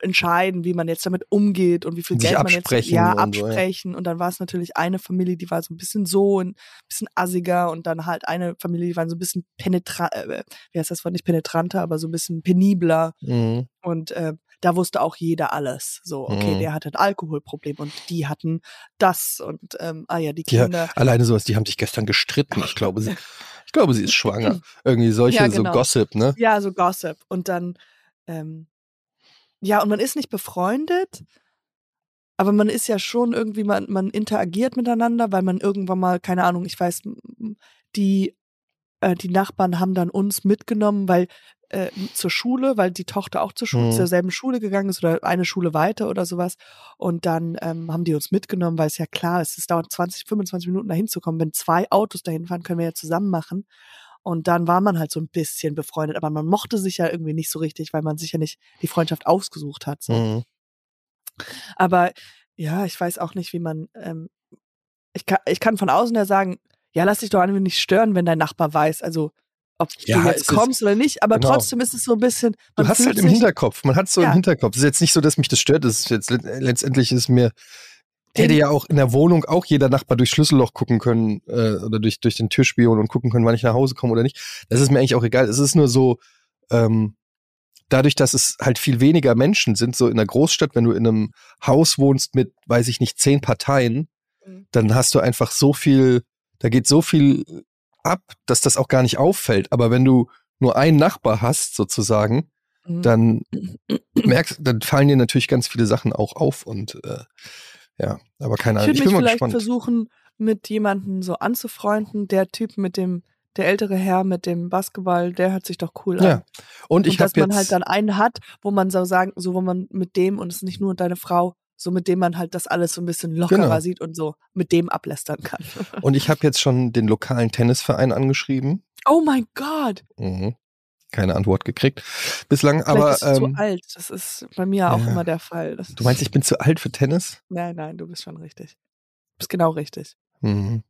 entscheiden, wie man jetzt damit umgeht und wie viel Sich Geld man jetzt absprechen ja und so, ja. absprechen und dann war es natürlich eine Familie, die war so ein bisschen so ein bisschen assiger und dann halt eine Familie, die war so ein bisschen penetrant, äh, wie heißt das Wort nicht penetranter, aber so ein bisschen penibler Mhm. und äh, da wusste auch jeder alles. So, okay, Mhm. der hatte ein Alkoholproblem und die hatten das und ähm, ah ja, die Ja, Kinder. alleine sowas, die haben sich gestern gestritten. Ich glaube, sie, ich glaube, sie ist schwanger. (laughs) Irgendwie solche, Ja, genau. so Gossip, ne? Ja, so Gossip. Und dann, ähm, ja, und man ist nicht befreundet, aber man ist ja schon irgendwie, man, man interagiert miteinander, weil man irgendwann mal, keine Ahnung, ich weiß, die, äh, die Nachbarn haben dann uns mitgenommen, weil äh, zur Schule, weil die Tochter auch zur Schule, Mhm. zur selben Schule gegangen ist oder eine Schule weiter oder sowas. Und dann ähm, haben die uns mitgenommen, weil es ja klar ist, es dauert 20, 25 Minuten dahin zu kommen. Wenn zwei Autos dahin fahren, können wir ja zusammen machen. Und dann war man halt so ein bisschen befreundet, aber man mochte sich ja irgendwie nicht so richtig, weil man sich ja nicht die Freundschaft ausgesucht hat. So. Mhm. Aber ja, ich weiß auch nicht, wie man. Ähm, ich, kann, ich kann von außen her sagen, ja, lass dich doch einfach nicht stören, wenn dein Nachbar weiß. Also ob Ja, du jetzt ist- kommst oder nicht, aber genau. trotzdem ist es so ein bisschen. Man Du hast halt im Hinterkopf. Man hat so Ja. im Hinterkopf. Es ist jetzt nicht so, dass mich das stört. Das ist jetzt let- letztendlich ist mir hätte ja auch in der Wohnung auch jeder Nachbar durchs Schlüsselloch gucken können äh, oder durch durch den Türspion und gucken können, wann ich nach Hause komme oder nicht. Das ist mir eigentlich auch egal. Es ist nur so ähm, dadurch, dass es halt viel weniger Menschen sind, so in der Großstadt, wenn du in einem Haus wohnst mit, weiß ich nicht, zehn Parteien, Mhm. dann hast du einfach so viel, da geht so viel ab, dass das auch gar nicht auffällt. Aber wenn du nur einen Nachbar hast, sozusagen, Mhm. dann (clears throat) merkst, dann fallen dir natürlich ganz viele Sachen auch auf und äh, ja, aber keine Ich Ahnung. würde Ich mich bin mal vielleicht gespannt. versuchen, mit jemandem so anzufreunden. Der Typ mit dem, der ältere Herr mit dem Basketball, der hört sich doch cool Ja, an. und ich und dass man halt dann einen hat, wo man so sagen, so wo man mit dem und es ist nicht nur deine Frau, so mit dem man halt das alles so ein bisschen lockerer Genau. sieht und so mit dem ablästern kann. und ich habe jetzt schon den lokalen Tennisverein angeschrieben. Oh mein Gott. Mhm. Keine Antwort gekriegt. Bislang, Vielleicht aber. bist du Ähm, zu alt. Das ist bei mir auch ja. immer der Fall. Das du meinst, ich bin zu alt für Tennis? Nein, nein, du bist schon richtig. Du bist genau richtig. Mhm.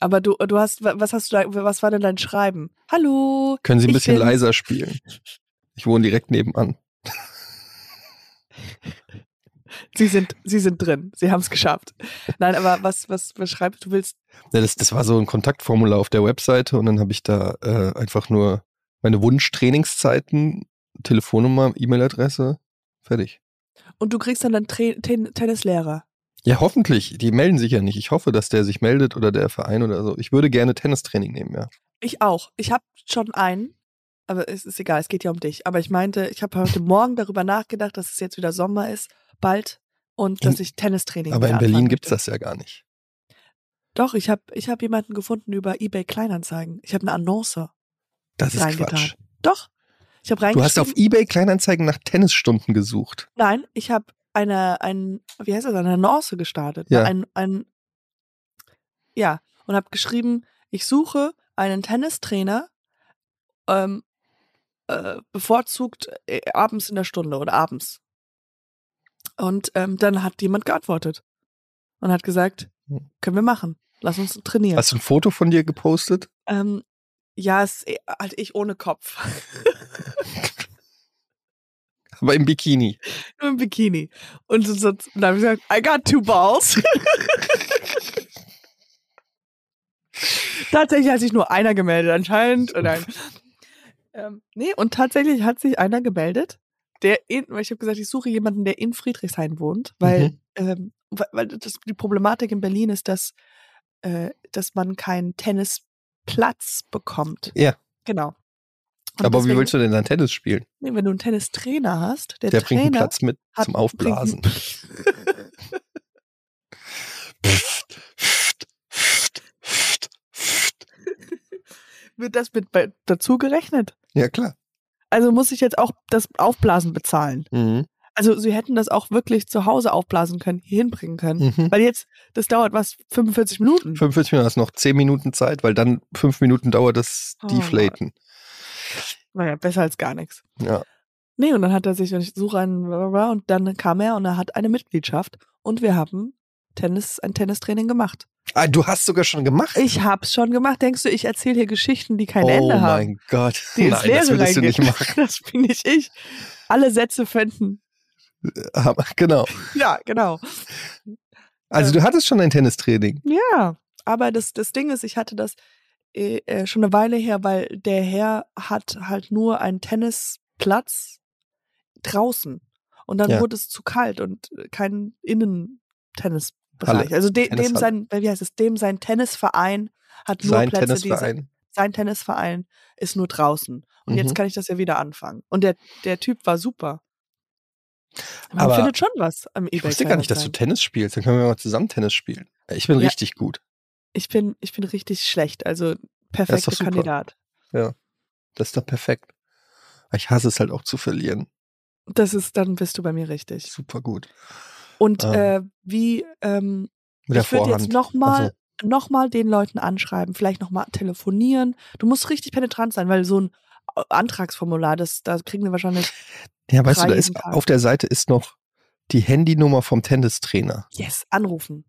Aber du, du hast, was hast du da, was war denn dein Schreiben? Hallo. Können Sie ein bisschen bin- leiser spielen? Ich wohne direkt nebenan. Sie sind, sie sind drin. Sie haben es geschafft. Nein, aber was, was, was schreibst du? willst? Ja, das, das war so ein Kontaktformular auf der Webseite und dann habe ich da äh, einfach nur meine Wunschtrainingszeiten, Telefonnummer, E-Mail-Adresse, fertig. Und du kriegst dann dann Tra Ten Tennislehrer. Ja, hoffentlich. Die melden sich ja nicht. Ich hoffe, dass der sich meldet oder der Verein oder so. Ich würde gerne Tennistraining nehmen, ja. Ich auch. Ich habe schon einen, aber es ist egal, es geht ja um dich. Aber ich meinte, ich habe heute Morgen darüber nachgedacht, dass es jetzt wieder Sommer ist, bald, und dass In- ich Tennistraining Aber in Berlin gibt's möchte. das ja gar nicht. Doch, ich habe ich hab jemanden gefunden über eBay Kleinanzeigen. Ich habe eine Annonce Das ist. Quatsch. Doch. Ich habe Du hast auf. Ebay Kleinanzeigen nach Tennisstunden gesucht. Nein, ich habe eine, ein, wie heißt das, eine Annonce gestartet. Ja. Ein, ein, ja, und habe geschrieben, ich suche einen Tennistrainer, ähm, äh, bevorzugt äh, abends in der Stunde oder abends. Und ähm, dann hat jemand geantwortet und hat gesagt, Hm. können wir machen. Lass uns trainieren. Hast du ein Foto von dir gepostet? Ähm, ja, es ist halt ich ohne Kopf. (laughs) Aber im Bikini. Nur im Bikini. Und, so, dann habe ich gesagt, I got two balls. (laughs) tatsächlich hat sich nur einer gemeldet anscheinend. Und dann, (laughs) ähm, nee, und tatsächlich hat sich einer gemeldet, der in, weil ich habe gesagt, ich suche jemanden, der in Friedrichshain wohnt, weil, Mhm. ähm, weil, weil das, die Problematik in Berlin ist, dass, äh, dass man keinen Tennisplatz bekommt. Ja. Genau. Und Aber wie deswegen- willst du denn dann Tennis spielen? Nee, wenn du einen Tennistrainer hast, der, Der bringt einen Trainer Platz mit hat, zum Aufblasen. (laughs) Wird das mit dazu gerechnet? Ja, klar. Also muss ich jetzt auch das Aufblasen bezahlen. Mhm. Also sie hätten das auch wirklich zu Hause aufblasen können, hier hinbringen können. Mhm. Weil jetzt, das dauert was, 45 Minuten. 45 Minuten hast du noch 10 Minuten Zeit, weil dann 5 Minuten dauert das Oh, Deflaten. Naja, besser als gar nichts. Ja. Nee, und dann hat er sich, und ich suche einen, und dann kam er und er hat eine Mitgliedschaft und wir haben Tennis, ein Tennistraining gemacht. Ah, du hast sogar schon gemacht. Ich hab's schon gemacht. Denkst du, ich erzähle hier Geschichten, die kein oh Ende haben? mein Gott. Die Nein, das würdest du nicht machen. (laughs) Das bin nicht ich. Alle Sätze finden. (laughs) Aber, genau. Ja, genau. Also du hattest schon ein Tennistraining. Ja, aber das, das Ding ist, ich hatte das äh, äh, schon eine Weile her, weil der Herr hat halt nur einen Tennisplatz draußen. Und dann Ja. wurde es zu kalt und kein Innentennisbereich. Also de, dem sein, wie heißt es, dem sein Tennisverein hat nur Sein Plätze, die Tennisverein. sein Tennisverein ist nur draußen. Und Mhm. jetzt kann ich das ja wieder anfangen. Und der, der Typ war super. Man Aber findet schon was am eBay. Ich wusste gar nicht, dass du. Tennis spielst. Dann können wir mal zusammen Tennis spielen. Ich bin Ja. richtig gut. Ich bin, ich bin richtig schlecht. Also perfekter super. Kandidat. Das ist doch perfekt. Ich hasse es halt auch zu verlieren. Das ist, dann bist du bei mir richtig. Super gut. Und Ah. äh, wie, ähm, ich würde jetzt nochmal Also, noch mal den Leuten anschreiben, vielleicht nochmal telefonieren. Du musst richtig penetrant sein, weil so ein äh, Antragsformular, das, da kriegen wir wahrscheinlich, ja, weißt du, da ist auf der Seite ist noch die Handynummer vom Tennistrainer. yes, anrufen.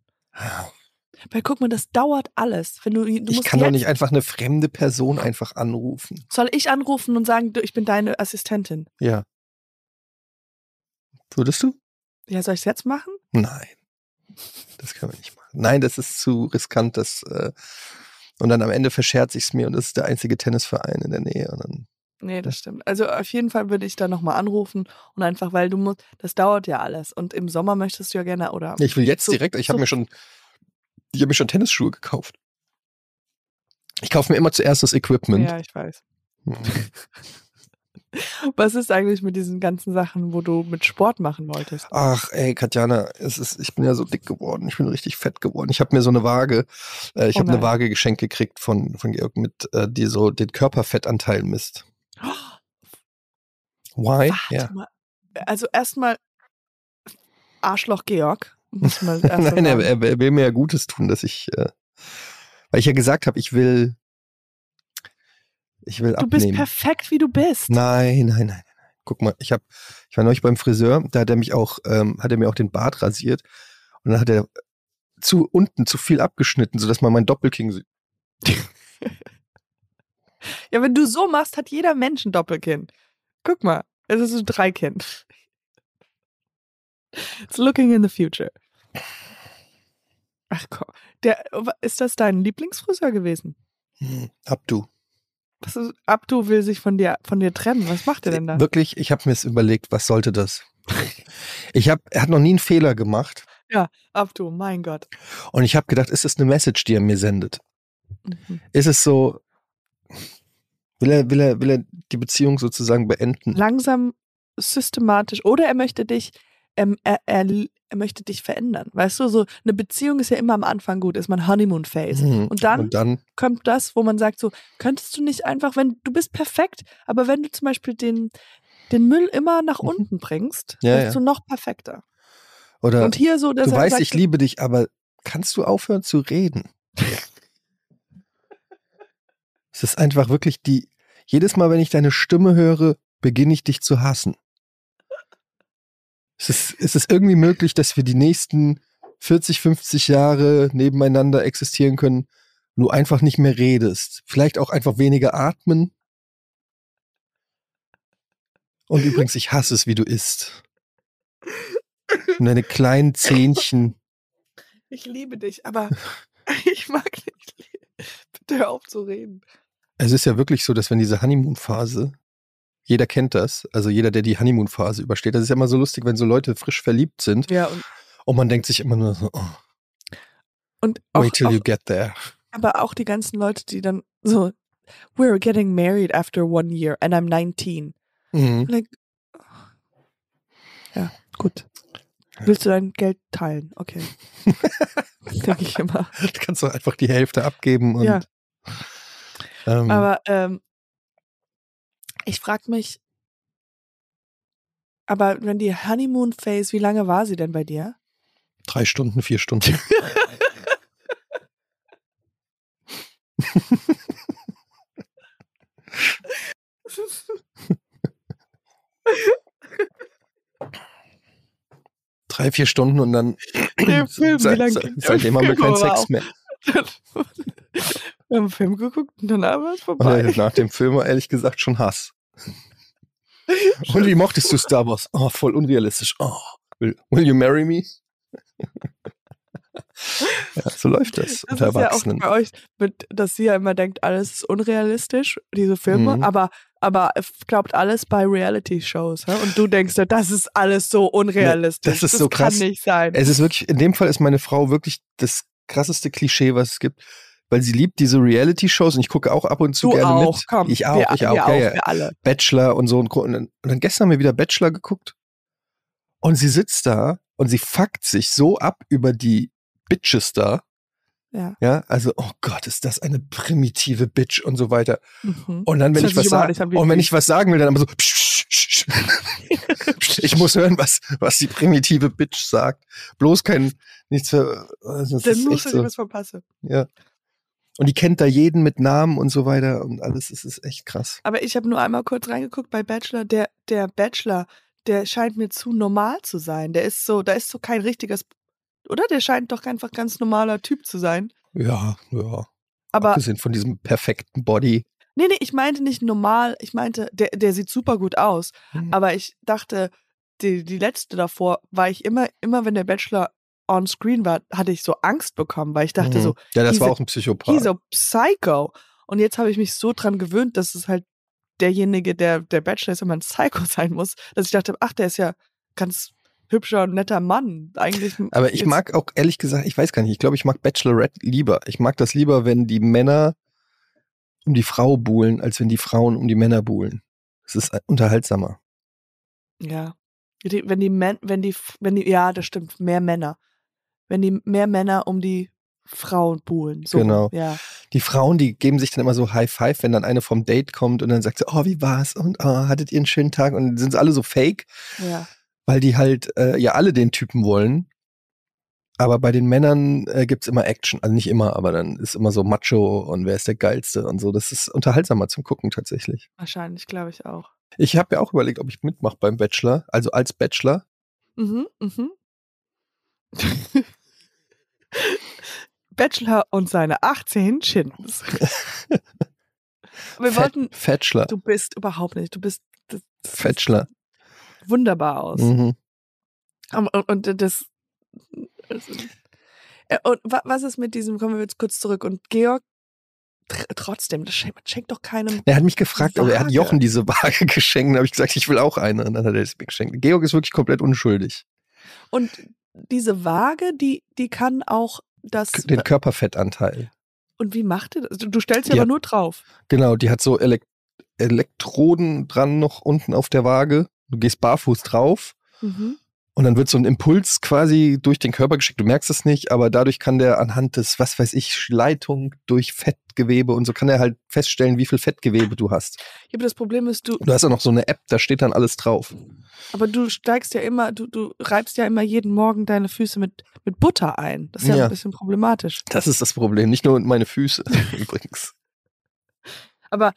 Weil guck mal, das dauert alles. Wenn du, du ich kann doch nicht einfach eine fremde Person einfach anrufen. Soll ich anrufen und sagen, du, ich bin deine Assistentin? Ja. Würdest du? Ja, soll ich es jetzt machen? Nein. Das können wir nicht machen. Nein, das ist zu riskant. Das, äh, und dann am Ende verschert sich's mir und das ist der einzige Tennisverein in der Nähe. Und dann, Nee, das stimmt. Also auf jeden Fall würde ich da nochmal anrufen und einfach, weil du musst, das dauert ja alles. Und im Sommer möchtest du ja gerne, oder ich will jetzt So- direkt, ich habe so- mir schon, ich habe mir schon Tennisschuhe gekauft. Ich kaufe mir immer zuerst das Equipment. Ja, ich weiß. Hm. (laughs) Was ist eigentlich mit diesen ganzen Sachen, wo du mit Sport machen wolltest? Ach, ey, Katjana, es ist, ich bin ja so dick geworden. Ich bin richtig fett geworden. Ich habe mir so eine Waage, äh, ich Oh habe eine. Waage geschenkt gekriegt von, von Georg mit, äh, die so den Körperfettanteil misst. Why? Warte Ja. mal. Also erstmal Arschloch Georg. (laughs) Nein, er, er, will mir ja Gutes tun, dass ich, äh, weil ich ja gesagt habe, ich will, Ich will Du abnehmen. bist perfekt, wie du bist. Nein, nein, nein, nein. Guck mal, ich hab, ich war neulich beim Friseur, da hat er mich auch, ähm, hat er mir auch den Bart rasiert und dann hat er zu unten zu viel abgeschnitten, sodass man mein Doppelkinn sieht. (laughs) Ja, wenn du so machst, hat jeder Mensch ein Doppelkinn. Guck mal, es ist ein Dreikinn. It's looking in the future. Ach komm, der, ist das dein Lieblingsfriseur gewesen? Hm, hab du. Was ist, Abdu will sich von dir, von dir trennen. Was macht er denn da? Wirklich, ich habe mir es überlegt, was sollte das? Ich habe, er hat noch nie einen Fehler gemacht Abdu, mein Gott. und ich habe gedacht, ist das eine Message, die er mir sendet? Mhm. Ist es so, will er, will er, will er die Beziehung sozusagen beenden? Langsam systematisch. Oder er möchte dich, ähm, er, er, er möchte dich verändern. Weißt du, so eine Beziehung ist ja immer am Anfang gut, ist man Honeymoon Phase. Mhm. Und dann und dann kommt das, wo man sagt, so, könntest du nicht einfach, wenn du bist perfekt, aber wenn du zum Beispiel den, den Müll immer nach Mhm. unten bringst, Ja, bist ja. du noch perfekter. oder Und hier so, du weißt, sagt, ich liebe dich, aber kannst du aufhören zu reden? (laughs) es ist einfach wirklich die, jedes Mal, wenn ich deine Stimme höre, beginne ich dich zu hassen. Es ist, es ist irgendwie möglich, dass wir die nächsten 40, 50 Jahre nebeneinander existieren können, du einfach nicht mehr redest. Vielleicht auch einfach weniger atmen. Und übrigens, ich hasse es, wie du isst. Und deine kleinen Zähnchen. ich liebe dich, aber (laughs) ich mag nicht. Bitte hör auf zu reden. Es ist ja wirklich so, dass wenn diese Honeymoon-Phase, jeder kennt das, also jeder, der die Honeymoon-Phase übersteht, das ist ja immer so lustig, wenn so Leute frisch verliebt sind Ja, und, und man denkt sich immer nur so, oh, und auch, wait till auch, you get there. aber auch die ganzen Leute, die dann so, we're getting married after one year and I'm 19. Mhm. Like, ja, gut. Willst du dein Geld teilen? Okay. (laughs) (laughs) Denke ich immer. Du kannst doch einfach die Hälfte abgeben und Ja. Ähm, Aber ähm, ich frage mich, aber wenn die Honeymoon Phase, wie lange war sie denn bei dir? drei Stunden, vier Stunden. (laughs) drei, vier Stunden und dann Film, seit, seitdem haben wir keinen Sex mehr. (laughs) Wir haben einen Film geguckt und danach war es Und vorbei. nach dem Film war ehrlich gesagt schon Hass. (laughs) Und wie mochtest du Star Wars? Oh, voll unrealistisch. Oh, will, will you marry me? (laughs) ja, so läuft das, Das unter ist ja auch Erwachsenen. bei euch, mit, dass sie ja immer denkt, alles ist unrealistisch, diese Filme, Mhm. aber, aber glaubt alles bei Reality-Shows. Und du denkst, ja, das ist alles so unrealistisch. das ist so krass. kann nicht sein. Es ist wirklich, in dem Fall ist meine Frau wirklich das krasseste Klischee, was es gibt, weil sie liebt diese Reality-Shows und ich gucke auch ab und zu du gerne auch, mit. komm. ich auch, wir, ich auch, wir auch, ja. wir alle. Bachelor und so. Und, und dann, und dann gestern haben wir wieder Bachelor geguckt und sie sitzt da und sie fuckt sich so ab über die Bitches da. Ja. Ja, also, oh Gott, ist das eine primitive Bitch und so weiter. Mhm. Und dann, wenn Das ich was sich überhaupt sage, nicht an wie und wenn ich was sagen will, dann immer so, psch, psch, psch, (laughs) ich muss hören, was, was die primitive Bitch sagt. Bloß kein, nichts für, also das Dann ist du dir so, was verpassen. ja. Und die kennt da jeden mit Namen und so weiter und alles, es ist echt krass. Aber ich habe nur einmal kurz reingeguckt bei Bachelor. Der, der Bachelor, der scheint mir zu normal zu sein. Der ist so, da ist so kein richtiges, oder? Der scheint doch einfach ganz normaler Typ zu sein. Ja, ja. Aber Abgesehen von diesem perfekten Body. nee, nee, ich meinte nicht normal. Ich meinte, der, der sieht super gut aus. Hm. Aber ich dachte, die, die letzte davor war ich immer, immer wenn der Bachelor on screen war, hatte ich so Angst bekommen, weil ich dachte Mhm. so, Ja, das war auch ein Psychopath. a psycho. Und jetzt habe ich mich so dran gewöhnt, dass es halt derjenige, der der Bachelor ist, immer ein Psycho (laughs) sein muss, dass ich dachte, ach, der ist ja ganz hübscher und netter Mann. Eigentlich. Aber ich mag auch ehrlich gesagt, ich weiß gar nicht, ich glaube, ich mag Bachelorette lieber. Ich mag das lieber, wenn die Männer um die Frau buhlen, als wenn die Frauen um die Männer buhlen. Es ist äh, unterhaltsamer. Ja. Die, wenn die Män wenn die, wenn die, ja, das stimmt, mehr Männer. Wenn die mehr Männer um die Frauen buhlen. So, Genau. Ja. Die Frauen, die geben sich dann immer so High Five, wenn dann eine vom Date kommt und dann sagt sie, oh, wie war's? Und oh, hattet ihr einen schönen Tag? Und sind sie alle so fake, Ja. weil die halt äh, ja alle den Typen wollen. Aber bei den Männern äh, gibt's immer Action. Also nicht immer, aber dann ist immer so Macho und wer ist der Geilste und so. Das ist unterhaltsamer zum Gucken tatsächlich. Wahrscheinlich, glaube ich auch. Ich habe ja auch überlegt, ob ich mitmache beim Bachelor, also als Bachelor. Mhm, mhm. (laughs) Bachelor und seine 18 Chins. Wir wollten, Bachelor. du bist überhaupt nicht, du bist das, das sieht Bachelor. wunderbar aus. Mhm. Und, und, das, Äh, und wa- was ist mit diesem, kommen wir jetzt kurz zurück und Georg, tr trotzdem, das schenkt, doch keinem, Er hat mich gefragt, aber er hat. Jochen diese Waage (laughs) geschenkt. Da habe ich gesagt, ich will auch eine. Und dann hat er es mir geschenkt. Georg ist wirklich komplett unschuldig. und diese Waage, die, die kann auch das, Den Körperfettanteil. und wie macht ihr das? Du, du stellst sie Ja. aber nur drauf. Genau, die hat so Elek Elektroden dran noch unten auf der Waage. Du gehst barfuß drauf Mhm. Und dann wird so ein Impuls quasi durch den Körper geschickt. Du merkst es nicht, aber dadurch kann der anhand des, was weiß ich, Leitung durch Fettgewebe und so kann er halt feststellen, wie viel Fettgewebe du hast. Ja, aber das Problem ist, du, Du hast ja noch so eine App, da steht dann alles drauf. aber du steigst ja immer, du, du reibst ja immer jeden Morgen deine Füße mit, mit Butter ein. Das ist ja, Ja. ein bisschen problematisch. Das ist das Problem, nicht nur meine Füße (laughs) übrigens. Aber,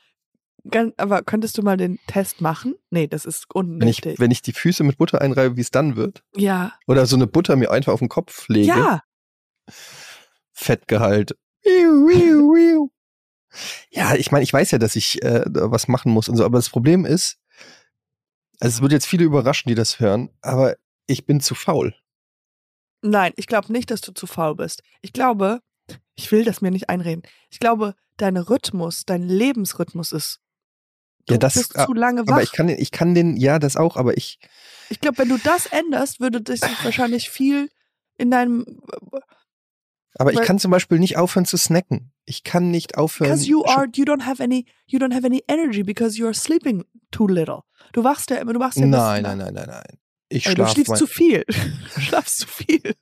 aber könntest du mal den Test machen? Nee, das ist Wenn ich, wenn ich die Füße mit Butter einreibe, wie es dann wird. ja. Oder so eine Butter mir einfach auf den Kopf lege. Ja. Fettgehalt. Ja, ich meine, ich weiß ja, dass ich äh, was machen muss und so, aber das Problem ist, also es wird jetzt viele überraschen, die das hören, aber ich bin zu faul. Nein, ich glaube nicht, dass du zu faul bist. Ich glaube, ich will das mir nicht einreden. Ich glaube, dein Rhythmus, dein Lebensrhythmus ist. Du Ja, das- bist ah, zu lange wach. Aber ich kann den, ich kann den, ja, das auch, aber ich, Ich glaube, wenn du das änderst, würde das wahrscheinlich viel in deinem. aber ich kann zum Beispiel nicht aufhören zu snacken. Ich kann nicht aufhören. Because you are, you don't have any, you don't have any energy because you are sleeping too little. Du wachst ja immer, du wachst ja Nein, nein, nein, nein, nein. Ich Ey, du schläfst zu viel. (laughs) Du schlafst zu viel.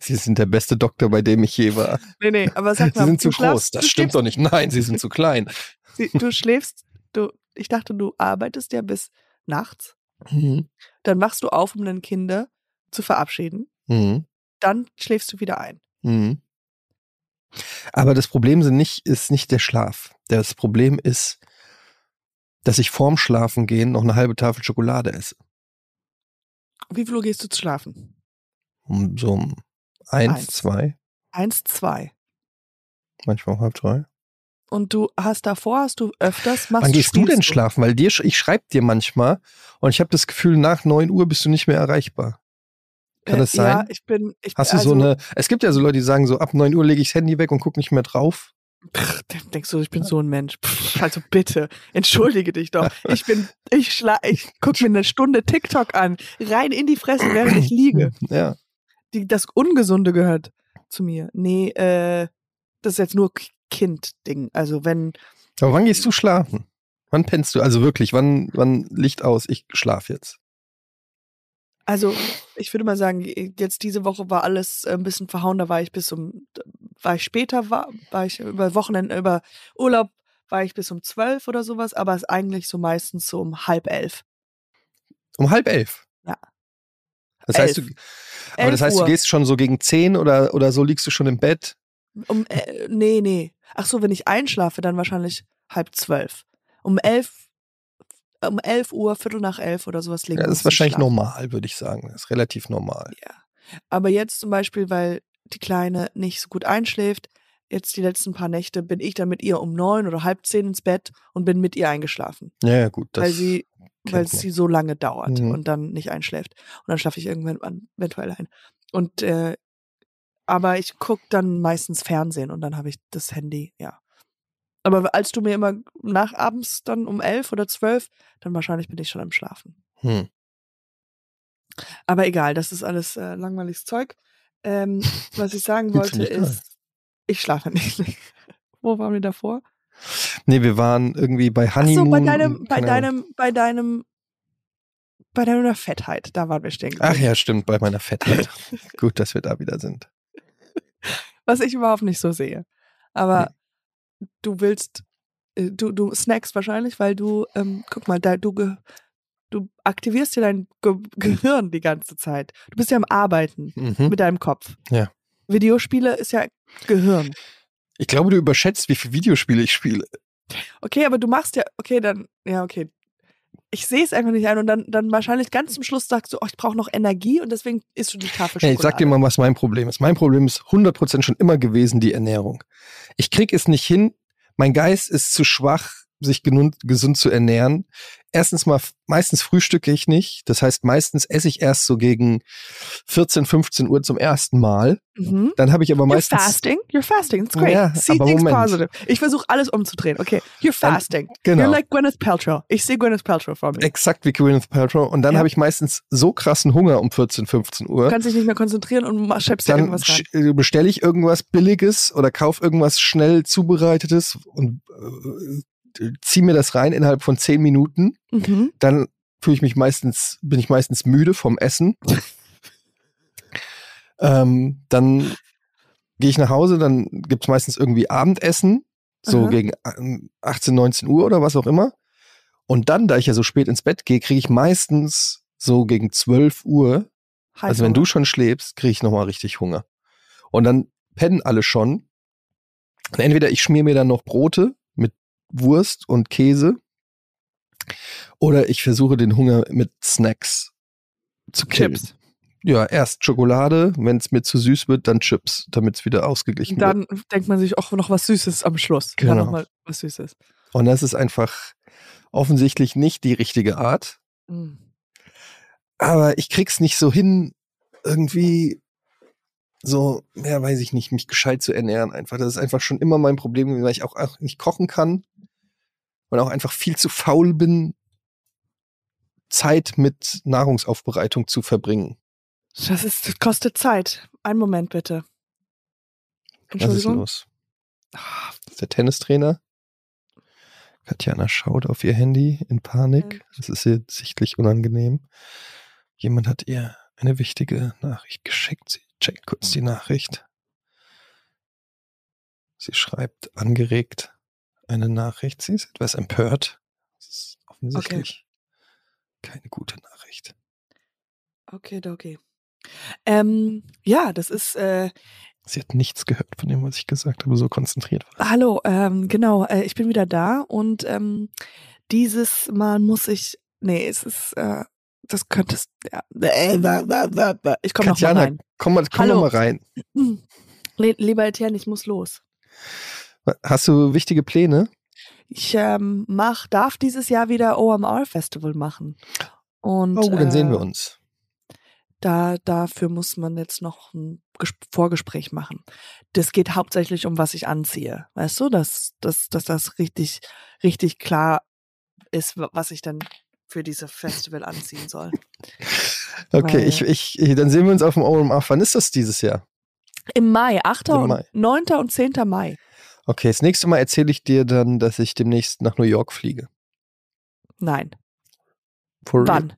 Sie sind der beste Doktor, bei dem ich je war. Nee, nee, aber sag Sie mal, sind zu groß. Das stimmt doch nicht. Nein, sie sind zu klein. sie- Du schläfst, du, ich dachte, du arbeitest ja bis nachts. Mhm. Dann wachst du auf, um deine Kinder zu verabschieden. Mhm. Dann schläfst du wieder ein. Mhm. Aber das Problem sind nicht, ist nicht der Schlaf. Das Problem ist, dass ich vorm Schlafen gehen noch eine halbe Tafel Schokolade esse. Wie viel Uhr gehst du zu schlafen? Um so um eins, Eins. zwei, Eins, zwei. manchmal um halb drei. Und du hast davor, hast du öfters, machst Wann gehst du denn schlafen? Weil dir, ich schreibe dir manchmal und ich habe das Gefühl, nach neun Uhr bist du nicht mehr erreichbar. Kann Äh, das sein? Ja, ich bin, ich Hast du also, so eine, es gibt ja so Leute, die sagen so, ab neun Uhr lege ich das Handy weg und guck nicht mehr drauf. Pff, denkst du, ich bin so ein Mensch. Pff, also bitte, entschuldige dich doch. Ich bin, ich schla, ich guck mir eine Stunde TikTok an, rein in die Fresse, während ich liege. (clears throat) Ja. Die, das Ungesunde gehört zu mir. Nee, äh, das ist jetzt nur Kind-Ding. Also wenn, Aber wann gehst du schlafen? Wann pennst du? Also wirklich, wann, wann Licht aus? Ich schlaf jetzt. also ich würde mal sagen, jetzt diese Woche war alles äh, ein bisschen verhauen. Da war ich bis um, war ich später, war, war ich über Wochenende, über Urlaub, war ich bis um zwölf oder sowas, aber es ist eigentlich so meistens so um halb elf. Um halb elf. Ja. Das heißt, du, Elf. aber das Elf heißt, du gehst schon so gegen zehn oder, oder so liegst du schon im Bett. Um, äh, nee, nee. Ach so, wenn ich einschlafe, dann wahrscheinlich halb zwölf. Um elf, um elf Uhr, Viertel nach elf oder sowas legen Ja, das ist wahrscheinlich schlafen. normal, würde ich sagen. Das ist relativ normal. Aber jetzt zum Beispiel, weil die Kleine nicht so gut einschläft, jetzt die letzten paar Nächte bin ich dann mit ihr um neun oder halb zehn ins Bett und bin mit ihr eingeschlafen, Ja, ja, gut. Weil sie, weil man. sie so lange dauert Mhm. und dann nicht einschläft. Und dann schlafe ich irgendwann an- eventuell ein. Und äh, aber ich guck dann meistens Fernsehen und dann habe ich das Handy, ja. Aber als du mir immer nach abends dann um elf oder zwölf, dann wahrscheinlich bin ich schon am Schlafen. hm. Aber egal, das ist alles äh, langweiliges Zeug. Ähm, was ich sagen (laughs) wollte ist, ich schlafe (laughs) nicht. Wo waren wir davor? Nee, wir waren irgendwie bei Ach Honeymoon. so, bei deinem, bei deinem, bei deinem, bei deiner Fettheit, da waren wir stehen. Ach ja, stimmt, bei meiner Fettheit. (laughs) gut, dass wir da wieder sind. (laughs) Was ich überhaupt nicht so sehe. Aber du willst, äh, du, du snackst wahrscheinlich, weil du, ähm, guck mal, da, du, du aktivierst ja dein Ge (laughs) Gehirn die ganze Zeit. Du bist ja am Arbeiten Mhm. mit deinem Kopf. Ja. Videospiele ist ja Gehirn. Ich glaube, du überschätzt, wie viele Videospiele ich spiele. Okay, aber du machst ja, okay, dann, ja, okay. Ich sehe es einfach nicht ein und dann, dann wahrscheinlich ganz zum Schluss sagst du, oh, ich brauche noch Energie und deswegen isst du die Tafel Hey, ich sag dir mal, was mein Problem ist. Mein Problem ist 100% schon immer gewesen die Ernährung. Ich krieg es nicht hin. Mein Geist ist zu schwach, sich gesund zu ernähren. Erstens mal, meistens frühstücke ich nicht. Das heißt, meistens esse ich erst so gegen 14, 15 Uhr zum ersten Mal. Mhm. Dann habe ich aber You're meistens fasting. You're fasting. It's great. Ja, See things Moment. positive. Ich versuche alles umzudrehen. Okay. You're Dann- fasting. genau. You're like Gwyneth Paltrow. Ich sehe Gwyneth Paltrow vor mir. exakt wie Gwyneth Paltrow. Und dann Ja. habe ich meistens so krassen Hunger um 14, 15 Du Uhr. kannst dich nicht mehr konzentrieren und schleppst dir Dann irgendwas rein. bestelle ich irgendwas Billiges oder kauf irgendwas schnell zubereitetes und äh, zieh mir das rein innerhalb von 10 Minuten. Mhm. Dann fühle ich mich meistens, bin ich meistens müde vom Essen. (laughs) ähm, dann gehe ich nach Hause, dann gibt's meistens irgendwie Abendessen, so Aha. gegen ähm, 18, 19 Uhr oder was auch immer. Und dann, da ich ja so spät ins Bett gehe, kriege ich meistens so gegen 12 Uhr, also wenn du schon schläfst, kriege ich nochmal richtig Hunger. Und dann pennen alle schon. Und entweder ich schmier mir dann noch Brote Wurst und Käse oder ich versuche den Hunger mit Snacks zu killen. Chips. Ja, erst Schokolade, wenn es mir zu süß wird, dann Chips, damit es wieder ausgeglichen wird. Dann denkt man sich auch noch was Süßes am Schluss. Dann Genau. noch mal was Süßes. Und das ist einfach offensichtlich nicht die richtige Art. Mhm. aber ich krieg's nicht so hin, irgendwie so, ja, weiß ich nicht, mich gescheit zu ernähren einfach. Das ist einfach schon immer mein Problem, weil ich auch, auch nicht kochen kann und auch einfach viel zu faul bin, Zeit mit Nahrungsaufbereitung zu verbringen. Das, ist, das kostet Zeit. Einen Moment bitte. Was ist los? Ist der Tennistrainer. Katjana schaut auf ihr Handy in Panik. Das ist ihr sichtlich unangenehm. Jemand hat ihr eine wichtige Nachricht geschickt. Sie checkt kurz die Nachricht. Sie schreibt angeregt eine Nachricht. Sie ist etwas empört. Das ist offensichtlich keine gute Nachricht. Okay, okay. Ähm, ja, das ist, äh, Sie hat nichts gehört von dem, was ich gesagt habe, so konzentriert war. hallo, ähm, genau, äh, ich bin wieder da und ähm, dieses Mal muss ich, nee, es ist, äh, das könntest, ja, äh, ich komme noch mal rein. komm mal, komm Hallo. mal rein. (clears throat) Le lieber Etienne, ich muss los. Hast du wichtige Pläne? Ich ähm, mach, darf dieses Jahr wieder OMR Festival machen. Und, Oh, dann sehen wir äh, uns. Da, dafür muss man jetzt noch ein Ges Vorgespräch machen. Das geht hauptsächlich um, was ich anziehe. Weißt du, dass, dass, dass das richtig, richtig klar ist, wa- was ich dann für diese Festival anziehen soll. Okay, weil- ich, ich, dann sehen wir uns auf dem OMR. Wann ist das dieses Jahr? Im Mai, 8. Im und Mai. 9. und 10. Mai. Okay, das nächste Mal erzähle ich dir dann, dass ich demnächst nach New York fliege. Nein. For. Wann?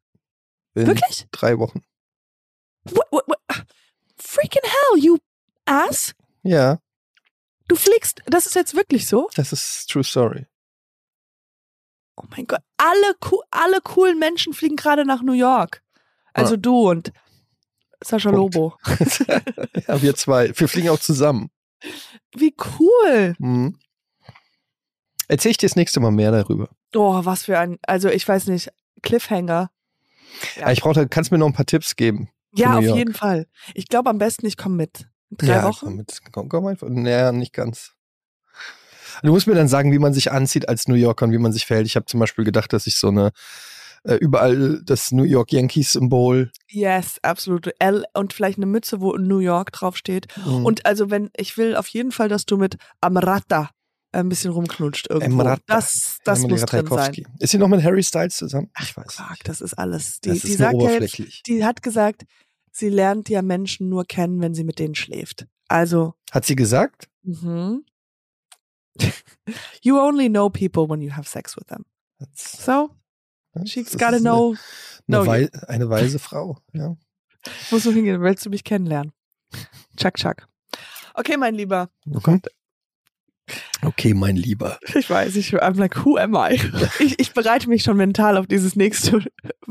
Wirklich? drei Wochen. What, what, what? Freaking hell, you ass! Ja, Du fliegst, das ist jetzt wirklich so? das ist True Story. Oh mein Gott, alle, alle coolen Menschen fliegen gerade nach New York. Also du und Sascha Punkt. Lobo. (laughs) ja, wir zwei. Wir fliegen auch zusammen. Wie cool. Mhm. Erzähl ich dir das nächste Mal mehr darüber. Oh, was für ein, also ich weiß nicht, Cliffhanger. Ja. Ja. Ich brauche, kannst mir noch ein paar Tipps geben. Ja, auf York. jeden Fall. Ich glaube am besten, ich komme mit. Drei ja, Wochen? Komm, mit, komm, komm einfach. Naja, nicht ganz. Du musst mir dann sagen, wie man sich anzieht als New Yorker und wie man sich verhält. Ich habe zum Beispiel gedacht, dass ich so eine äh, überall das New York Yankees Symbol Yes, absolut. L und vielleicht eine Mütze, wo New York draufsteht. Mhm. Und also wenn, ich will auf jeden Fall, dass du mit Amrata ein bisschen rumknutscht irgendwo. Amrata. Das, das Emily muss drin sein. Ist sie noch mit Harry Styles zusammen? Ich weiß. Fuck, nicht. das ist alles. Die, das ist sagt ja jetzt, oberflächlich. die hat gesagt, sie lernt ja Menschen nur kennen, wenn sie mit denen schläft. Also, Hat sie gesagt? mhm. (laughs) you only know people when you have sex with them. Das- So, she's gotta eine- know. Eine, know wei eine weise (laughs) Frau. Ja. Musst du hingehen, willst du mich kennenlernen? Chuck, chuck. Okay, mein Lieber. Mhm. Okay, mein Lieber. Ich weiß, ich I'm like, who am I? Ich, ich bereite mich schon mental auf dieses nächste (laughs)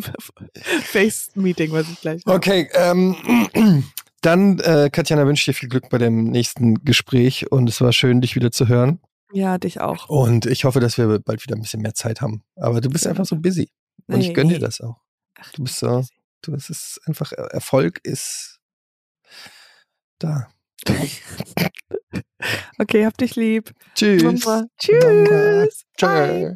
Face-Meeting, was ich gleich habe. Okay, ähm, (clears throat) dann, äh, Katjana, wünsche ich dir viel Glück bei dem nächsten Gespräch und es war schön, dich wieder zu hören. Ja, dich auch. Und ich hoffe, dass wir bald wieder ein bisschen mehr Zeit haben. Aber du bist einfach so busy. Und ich gönne dir das auch. Ach, Du bist so, du, es ist einfach, Erfolg ist da. (laughs) Okay, hab dich lieb. Tschüss. Mama. Tschüss. Tschö.